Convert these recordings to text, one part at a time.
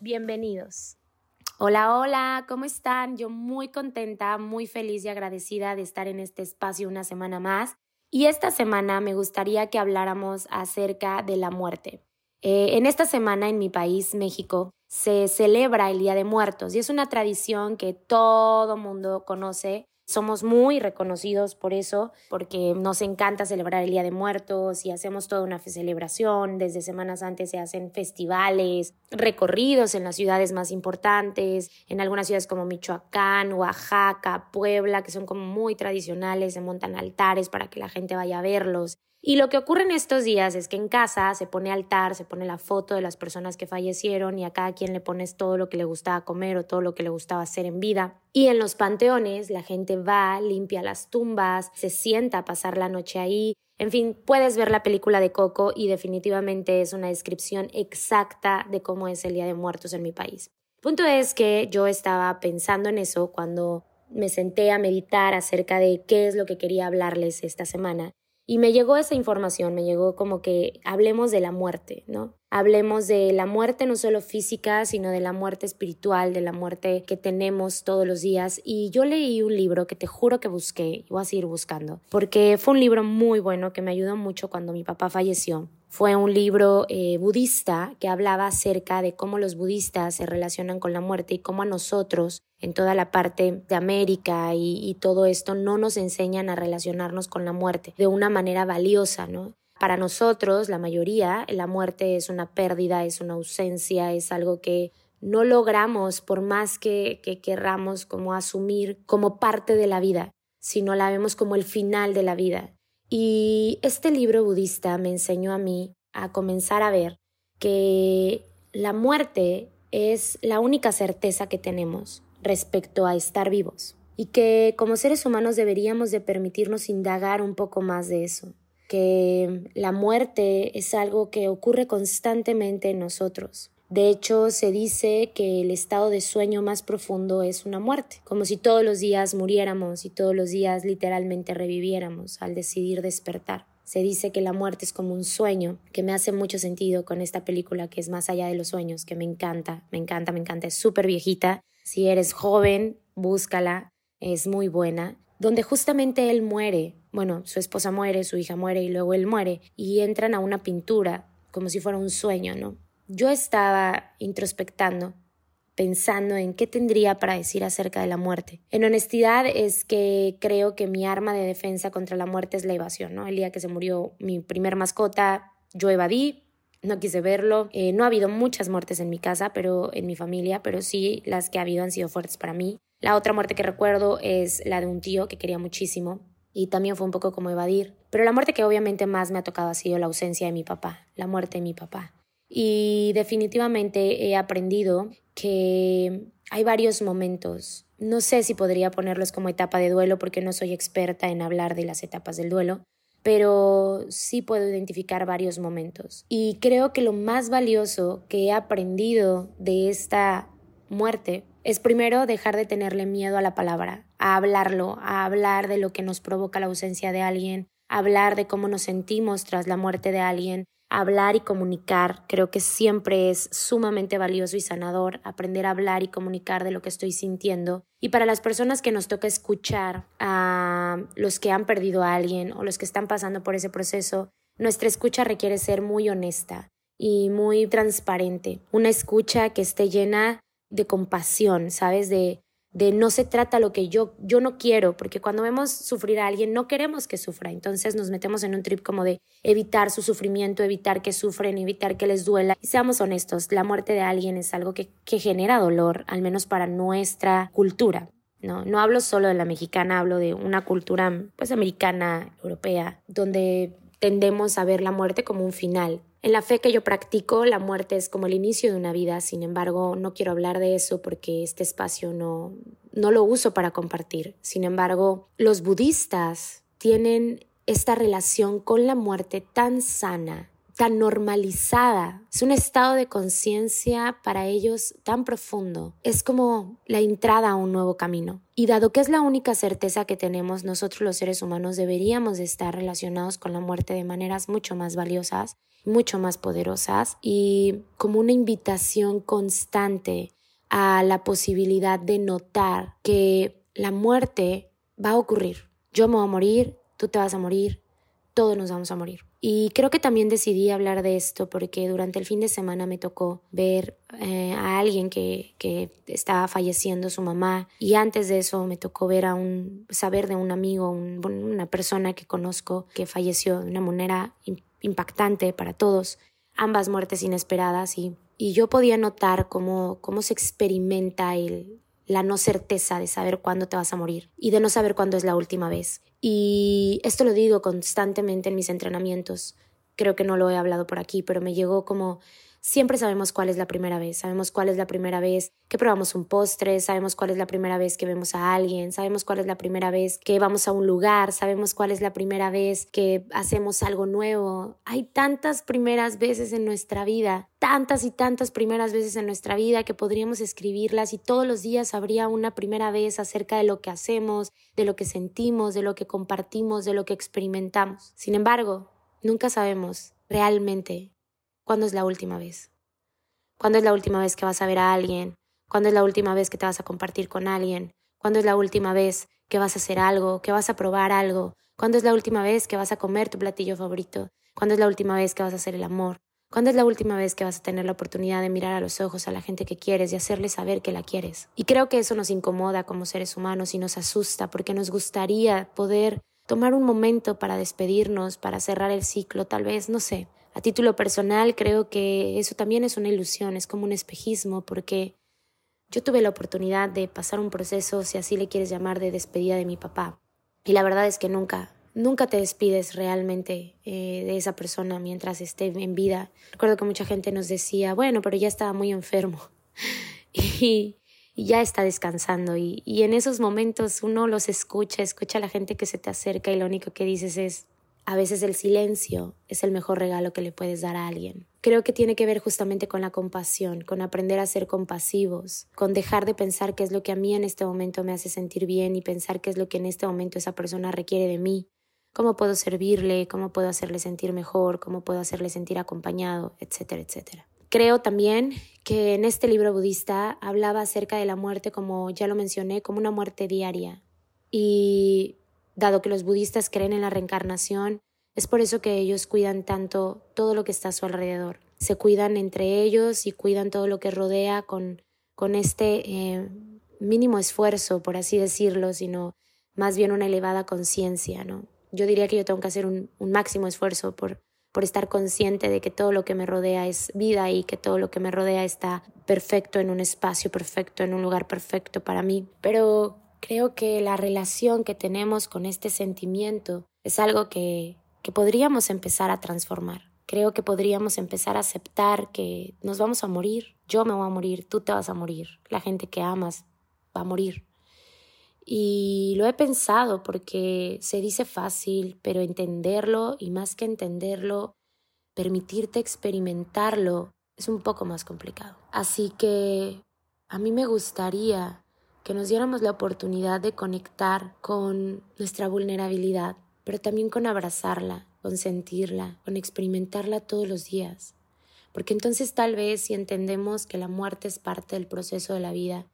bienvenidos. Hola, hola, ¿cómo están? Yo muy contenta, muy feliz y agradecida de estar en este espacio una semana más. Y esta semana me gustaría que habláramos acerca de la muerte. Eh, en esta semana en mi país, México, se celebra el Día de Muertos y es una tradición que todo mundo conoce somos muy reconocidos por eso, porque nos encanta celebrar el Día de Muertos y hacemos toda una celebración. Desde semanas antes se hacen festivales, recorridos en las ciudades más importantes, en algunas ciudades como Michoacán, Oaxaca, Puebla, que son como muy tradicionales, se montan altares para que la gente vaya a verlos. Y lo que ocurre en estos días es que en casa se pone altar, se pone la foto de las personas que fallecieron y a cada quien le pones todo lo que le gustaba comer o todo lo que le gustaba hacer en vida. Y en los panteones la gente va, limpia las tumbas, se sienta a pasar la noche ahí. En fin, puedes ver la película de Coco y definitivamente es una descripción exacta de cómo es el Día de Muertos en mi país. punto es que yo estaba pensando en eso cuando me senté a meditar acerca de qué es lo que quería hablarles esta semana y me llegó esa información, me llegó como que hablemos de la muerte, ¿no? Hablemos de la muerte no solo física, sino de la muerte espiritual, de la muerte que tenemos todos los días. Y yo leí un libro que te juro que busqué voy a seguir buscando, porque fue un libro muy bueno que me ayudó mucho cuando mi papá falleció. Fue un libro eh, budista que hablaba acerca de cómo los budistas se relacionan con la muerte y cómo a nosotros en toda la parte de América y, todo esto no nos enseñan a relacionarnos con la muerte de una manera valiosa, ¿no? Para nosotros, la mayoría, la muerte es una pérdida, es una ausencia, es algo que no logramos por más que, que querramos como asumir como parte de la vida, sino la vemos como el final de la vida. Y este libro budista me enseñó a mí a comenzar a ver que la muerte es la única certeza que tenemos respecto a estar vivos y que como seres humanos deberíamos de permitirnos indagar un poco más de eso, que la muerte es algo que ocurre constantemente en nosotros. De hecho, se dice que el estado de sueño más profundo es una muerte, como si todos los días muriéramos y todos los días literalmente reviviéramos al decidir despertar. Se dice que la muerte es como un sueño, que me hace mucho sentido con esta película que es Más allá de los sueños, que me encanta, me encanta, me encanta, es súper viejita si eres joven, búscala, es muy buena, donde justamente él muere, bueno, su esposa muere, su hija muere y luego él muere, y entran a una pintura como si fuera un sueño, ¿no? Yo estaba introspectando, pensando en qué tendría para decir acerca de la muerte. En honestidad es que creo que mi arma de defensa contra la muerte es la evasión, ¿no? El día que se murió mi primer mascota, yo evadí, no quise verlo. Eh, no ha habido muchas muertes en mi casa, pero en mi familia, pero sí las que ha habido han sido fuertes para mí. La otra muerte que recuerdo es la de un tío que quería muchísimo y también fue un poco como evadir. Pero la muerte que obviamente más me ha tocado ha sido la ausencia de mi papá, la muerte de mi papá. Y definitivamente he aprendido que hay varios momentos. No sé si podría ponerlos como etapa de duelo porque no soy experta en hablar de las etapas del duelo, pero sí puedo identificar varios momentos. Y creo que lo más valioso que he aprendido de esta muerte es primero dejar de tenerle miedo a la palabra, a hablarlo, a hablar de lo que nos provoca la ausencia de alguien, a hablar de cómo nos sentimos tras la muerte de alguien, hablar y comunicar. Creo que siempre es sumamente valioso y sanador aprender a hablar y comunicar de lo que estoy sintiendo. Y para las personas que nos toca escuchar a los que han perdido a alguien o los que están pasando por ese proceso, nuestra escucha requiere ser muy honesta y muy transparente. Una escucha que esté llena de compasión, ¿sabes? De, de no se trata lo que yo, yo no quiero, porque cuando vemos sufrir a alguien no queremos que sufra, entonces nos metemos en un trip como de evitar su sufrimiento, evitar que sufren, evitar que les duela. Y seamos honestos, la muerte de alguien es algo que, que genera dolor, al menos para nuestra cultura. No, no hablo solo de la mexicana, hablo de una cultura pues americana, europea, donde tendemos a ver la muerte como un final, en la fe que yo practico, la muerte es como el inicio de una vida, sin embargo, no quiero hablar de eso porque este espacio no, no lo uso para compartir. Sin embargo, los budistas tienen esta relación con la muerte tan sana, tan normalizada. Es un estado de conciencia para ellos tan profundo. Es como la entrada a un nuevo camino. Y dado que es la única certeza que tenemos, nosotros los seres humanos deberíamos de estar relacionados con la muerte de maneras mucho más valiosas, mucho más poderosas y como una invitación constante a la posibilidad de notar que la muerte va a ocurrir. Yo me voy a morir, tú te vas a morir, todos nos vamos a morir. Y creo que también decidí hablar de esto porque durante el fin de semana me tocó ver eh, a alguien que, que estaba falleciendo, su mamá, y antes de eso me tocó ver a un, saber de un amigo, una persona que conozco que falleció de una manera impactante para todos, ambas muertes inesperadas y, y yo podía notar cómo, cómo se experimenta el, la no certeza de saber cuándo te vas a morir y de no saber cuándo es la última vez. Y esto lo digo constantemente en mis entrenamientos. Creo que no lo he hablado por aquí, pero me llegó como siempre sabemos cuál es la primera vez, sabemos cuál es la primera vez que probamos un postre, sabemos cuál es la primera vez que vemos a alguien, sabemos cuál es la primera vez que vamos a un lugar, sabemos cuál es la primera vez que hacemos algo nuevo. Hay tantas primeras veces en nuestra vida, tantas y tantas primeras veces en nuestra vida que podríamos escribirlas y todos los días habría una primera vez acerca de lo que hacemos, de lo que sentimos, de lo que compartimos, de lo que experimentamos. Sin embargo, nunca sabemos realmente ¿Cuándo es la última vez? ¿Cuándo es la última vez que vas a ver a alguien? ¿Cuándo es la última vez que te vas a compartir con alguien? ¿Cuándo es la última vez que vas a hacer algo, que vas a probar algo? ¿Cuándo es la última vez que vas a comer tu platillo favorito? ¿Cuándo es la última vez que vas a hacer el amor? ¿Cuándo es la última vez que vas a tener la oportunidad de mirar a los ojos a la gente que quieres y hacerle saber que la quieres? Y creo que eso nos incomoda como seres humanos y nos asusta porque nos gustaría poder tomar un momento para despedirnos, para cerrar el ciclo, tal vez, no sé. A título personal creo que eso también es una ilusión, es como un espejismo, porque yo tuve la oportunidad de pasar un proceso, si así le quieres llamar, de despedida de mi papá. Y la verdad es que nunca, nunca te despides realmente eh, de esa persona mientras esté en vida. Recuerdo que mucha gente nos decía, bueno, pero ya estaba muy enfermo y, ya está descansando. Y, y en esos momentos uno los escucha, escucha a la gente que se te acerca y lo único que dices es, a veces el silencio es el mejor regalo que le puedes dar a alguien. Creo que tiene que ver justamente con la compasión, con aprender a ser compasivos, con dejar de pensar qué es lo que a mí en este momento me hace sentir bien y pensar qué es lo que en este momento esa persona requiere de mí, cómo puedo servirle, cómo puedo hacerle sentir mejor, cómo puedo hacerle sentir acompañado, etcétera, etcétera. Creo también que en este libro budista hablaba acerca de la muerte, como ya lo mencioné, como una muerte diaria. Y dado que los budistas creen en la reencarnación, es por eso que ellos cuidan tanto todo lo que está a su alrededor. Se cuidan entre ellos y cuidan todo lo que rodea con, con este eh, mínimo esfuerzo, por así decirlo, sino más bien una elevada conciencia, ¿no? Yo diría que yo tengo que hacer un, un máximo esfuerzo por, por estar consciente de que todo lo que me rodea es vida y que todo lo que me rodea está perfecto en un espacio perfecto, en un lugar perfecto para mí. Pero creo que la relación que tenemos con este sentimiento es algo que, que podríamos empezar a transformar. Creo que podríamos empezar a aceptar que nos vamos a morir. Yo me voy a morir, tú te vas a morir, la gente que amas va a morir. Y lo he pensado porque se dice fácil, pero entenderlo y más que entenderlo, permitirte experimentarlo es un poco más complicado. Así que a mí me gustaría que nos diéramos la oportunidad de conectar con nuestra vulnerabilidad, pero también con abrazarla, con sentirla, con experimentarla todos los días. Porque entonces tal vez si entendemos que la muerte es parte del proceso de la vida,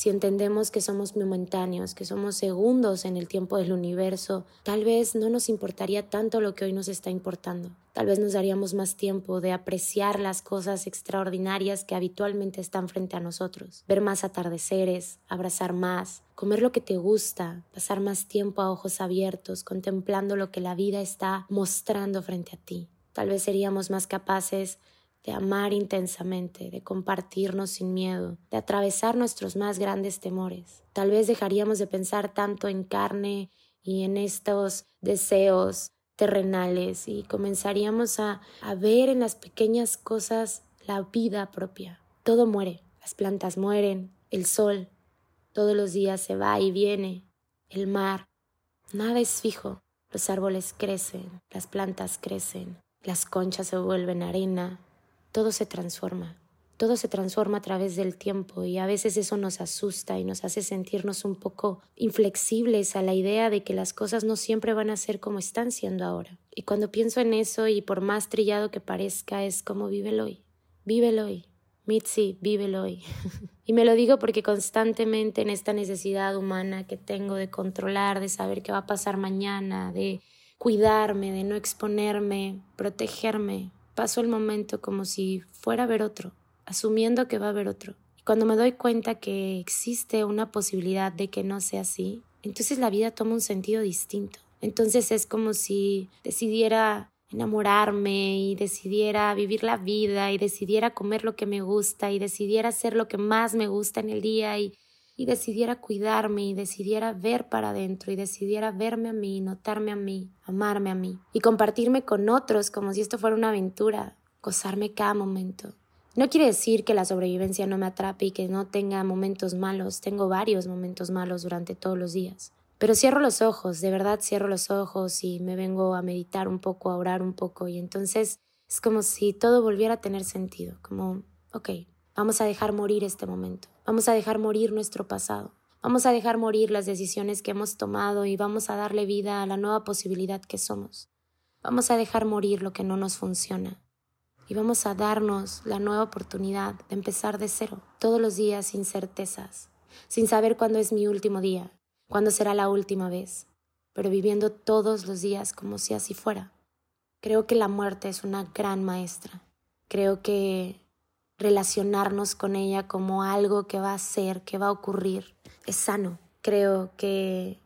si entendemos que somos momentáneos, que somos segundos en el tiempo del universo, tal vez no nos importaría tanto lo que hoy nos está importando. Tal vez nos daríamos más tiempo de apreciar las cosas extraordinarias que habitualmente están frente a nosotros. Ver más atardeceres, abrazar más, comer lo que te gusta, pasar más tiempo a ojos abiertos, contemplando lo que la vida está mostrando frente a ti. Tal vez seríamos más capaces de amar intensamente, de compartirnos sin miedo, de atravesar nuestros más grandes temores. Tal vez dejaríamos de pensar tanto en carne y en estos deseos terrenales y comenzaríamos a, a ver en las pequeñas cosas la vida propia. Todo muere, las plantas mueren, el sol todos los días se va y viene, el mar, nada es fijo, los árboles crecen, las plantas crecen, las conchas se vuelven arena, todo se transforma. Todo se transforma a través del tiempo y a veces eso nos asusta y nos hace sentirnos un poco inflexibles a la idea de que las cosas no siempre van a ser como están siendo ahora. Y cuando pienso en eso y por más trillado que parezca es como vívelo hoy, vívelo hoy, Mitzi, vívelo hoy. y me lo digo porque constantemente en esta necesidad humana que tengo de controlar, de saber qué va a pasar mañana, de cuidarme, de no exponerme, protegerme, paso el momento como si fuera a ver otro, asumiendo que va a haber otro. Y cuando me doy cuenta que existe una posibilidad de que no sea así, entonces la vida toma un sentido distinto. Entonces es como si decidiera enamorarme y decidiera vivir la vida y decidiera comer lo que me gusta y decidiera hacer lo que más me gusta en el día y, y decidiera cuidarme y decidiera ver para adentro y decidiera verme a mí, notarme a mí, amarme a mí y compartirme con otros como si esto fuera una aventura, gozarme cada momento. No quiere decir que la sobrevivencia no me atrape y que no tenga momentos malos, tengo varios momentos malos durante todos los días. Pero cierro los ojos, de verdad cierro los ojos y me vengo a meditar un poco, a orar un poco y entonces es como si todo volviera a tener sentido, como, ok, vamos a dejar morir este momento, vamos a dejar morir nuestro pasado, vamos a dejar morir las decisiones que hemos tomado y vamos a darle vida a la nueva posibilidad que somos. Vamos a dejar morir lo que no nos funciona y vamos a darnos la nueva oportunidad de empezar de cero, todos los días sin certezas, sin saber cuándo es mi último día, cuándo será la última vez, pero viviendo todos los días como si así fuera. Creo que la muerte es una gran maestra. Creo que relacionarnos con ella como algo que va a ser, que va a ocurrir, es sano. Creo que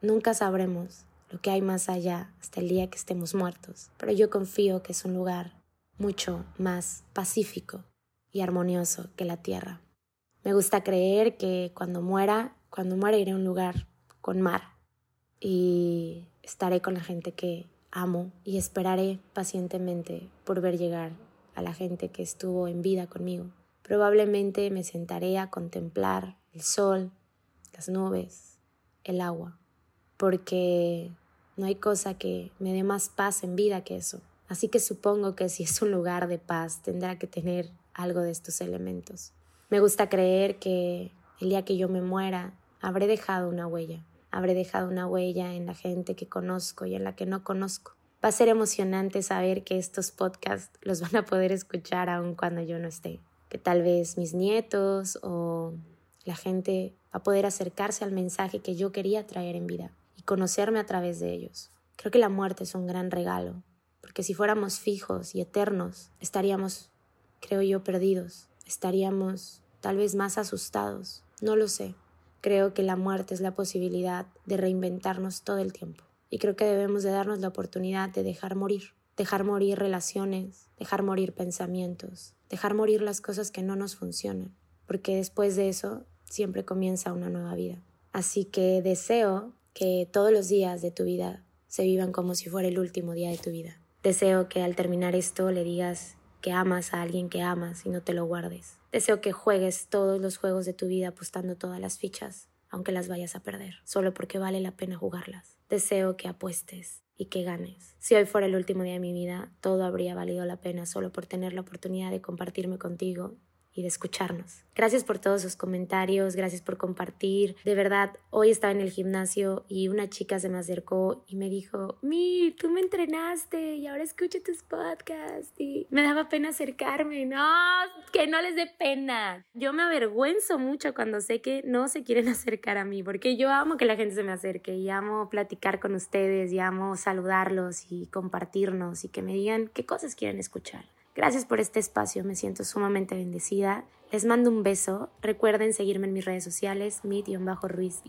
nunca sabremos lo que hay más allá hasta el día que estemos muertos, pero yo confío que es un lugar mucho más pacífico y armonioso que la tierra. Me gusta creer que cuando muera cuando muera iré a un lugar con mar y estaré con la gente que amo y esperaré pacientemente por ver llegar a la gente que estuvo en vida conmigo. Probablemente me sentaré a contemplar el sol, las nubes, el agua, porque no hay cosa que me dé más paz en vida que eso. Así que supongo que si es un lugar de paz tendrá que tener algo de estos elementos. Me gusta creer que el día que yo me muera habré dejado una huella, habré dejado una huella en la gente que conozco y en la que no conozco. Va a ser emocionante saber que estos podcasts los van a poder escuchar aun cuando yo no esté, que tal vez mis nietos o la gente va a poder acercarse al mensaje que yo quería traer en vida y conocerme a través de ellos. Creo que la muerte es un gran regalo, porque si fuéramos fijos y eternos, estaríamos, creo yo, perdidos, estaríamos tal vez más asustados, no lo sé, Creo que la muerte es la posibilidad de reinventarnos todo el tiempo. Y creo que debemos de darnos la oportunidad de dejar morir. Dejar morir relaciones, dejar morir pensamientos, dejar morir las cosas que no nos funcionan. Porque después de eso siempre comienza una nueva vida. Así que deseo que todos los días de tu vida se vivan como si fuera el último día de tu vida. Deseo que al terminar esto le digas que amas a alguien que amas y no te lo guardes. Deseo que juegues todos los juegos de tu vida apostando todas las fichas, aunque las vayas a perder, solo porque vale la pena jugarlas. Deseo que apuestes y que ganes. Si hoy fuera el último día de mi vida, todo habría valido la pena solo por tener la oportunidad de compartirme contigo y de escucharnos. Gracias por todos sus comentarios, gracias por compartir. De verdad, hoy estaba en el gimnasio y una chica se me acercó y me dijo, Mir, tú me entrenaste y ahora escucho tus podcasts. Y me daba pena acercarme. No, que no les dé pena. Yo me avergüenzo mucho cuando sé que no se quieren acercar a mí, porque yo amo que la gente se me acerque y amo platicar con ustedes y amo saludarlos y compartirnos y que me digan qué cosas quieren escuchar. Gracias por este espacio, me siento sumamente bendecida. Les mando un beso. Recuerden seguirme en mis redes sociales, mit-ruiz-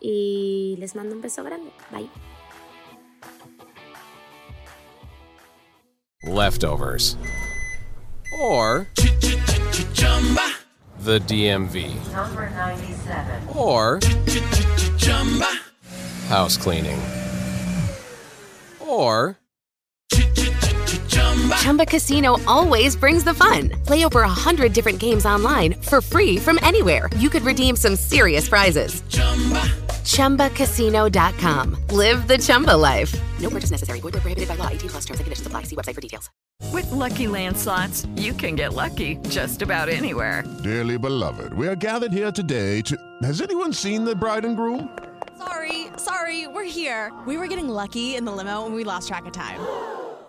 y les mando un beso grande. Bye. leftovers, or the DMV, Number 97. or house cleaning, or Chumba Casino always brings the fun. Play over a hundred different games online for free from anywhere. You could redeem some serious prizes. Chumba. ChumbaCasino.com. Live the Chumba life. No purchase necessary. Void where prohibited by law. 18 plus terms and conditions apply. See website for details. With Lucky Land slots, you can get lucky just about anywhere. Dearly beloved, we are gathered here today to. Has anyone seen the bride and groom? Sorry, sorry, we're here. We were getting lucky in the limo and we lost track of time.